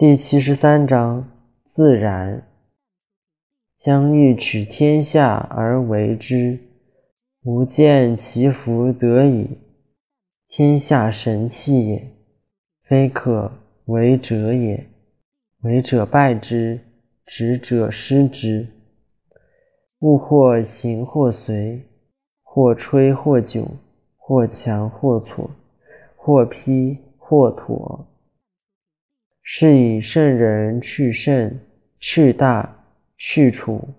第七十三章自然。将欲取天下而为之，吾见其福得矣。天下神器也，非可为者也。为者败之，执者失之。物或行或随，或吹或窘，或强或挫，或披或妥。是以圣人去圣、去大、去处、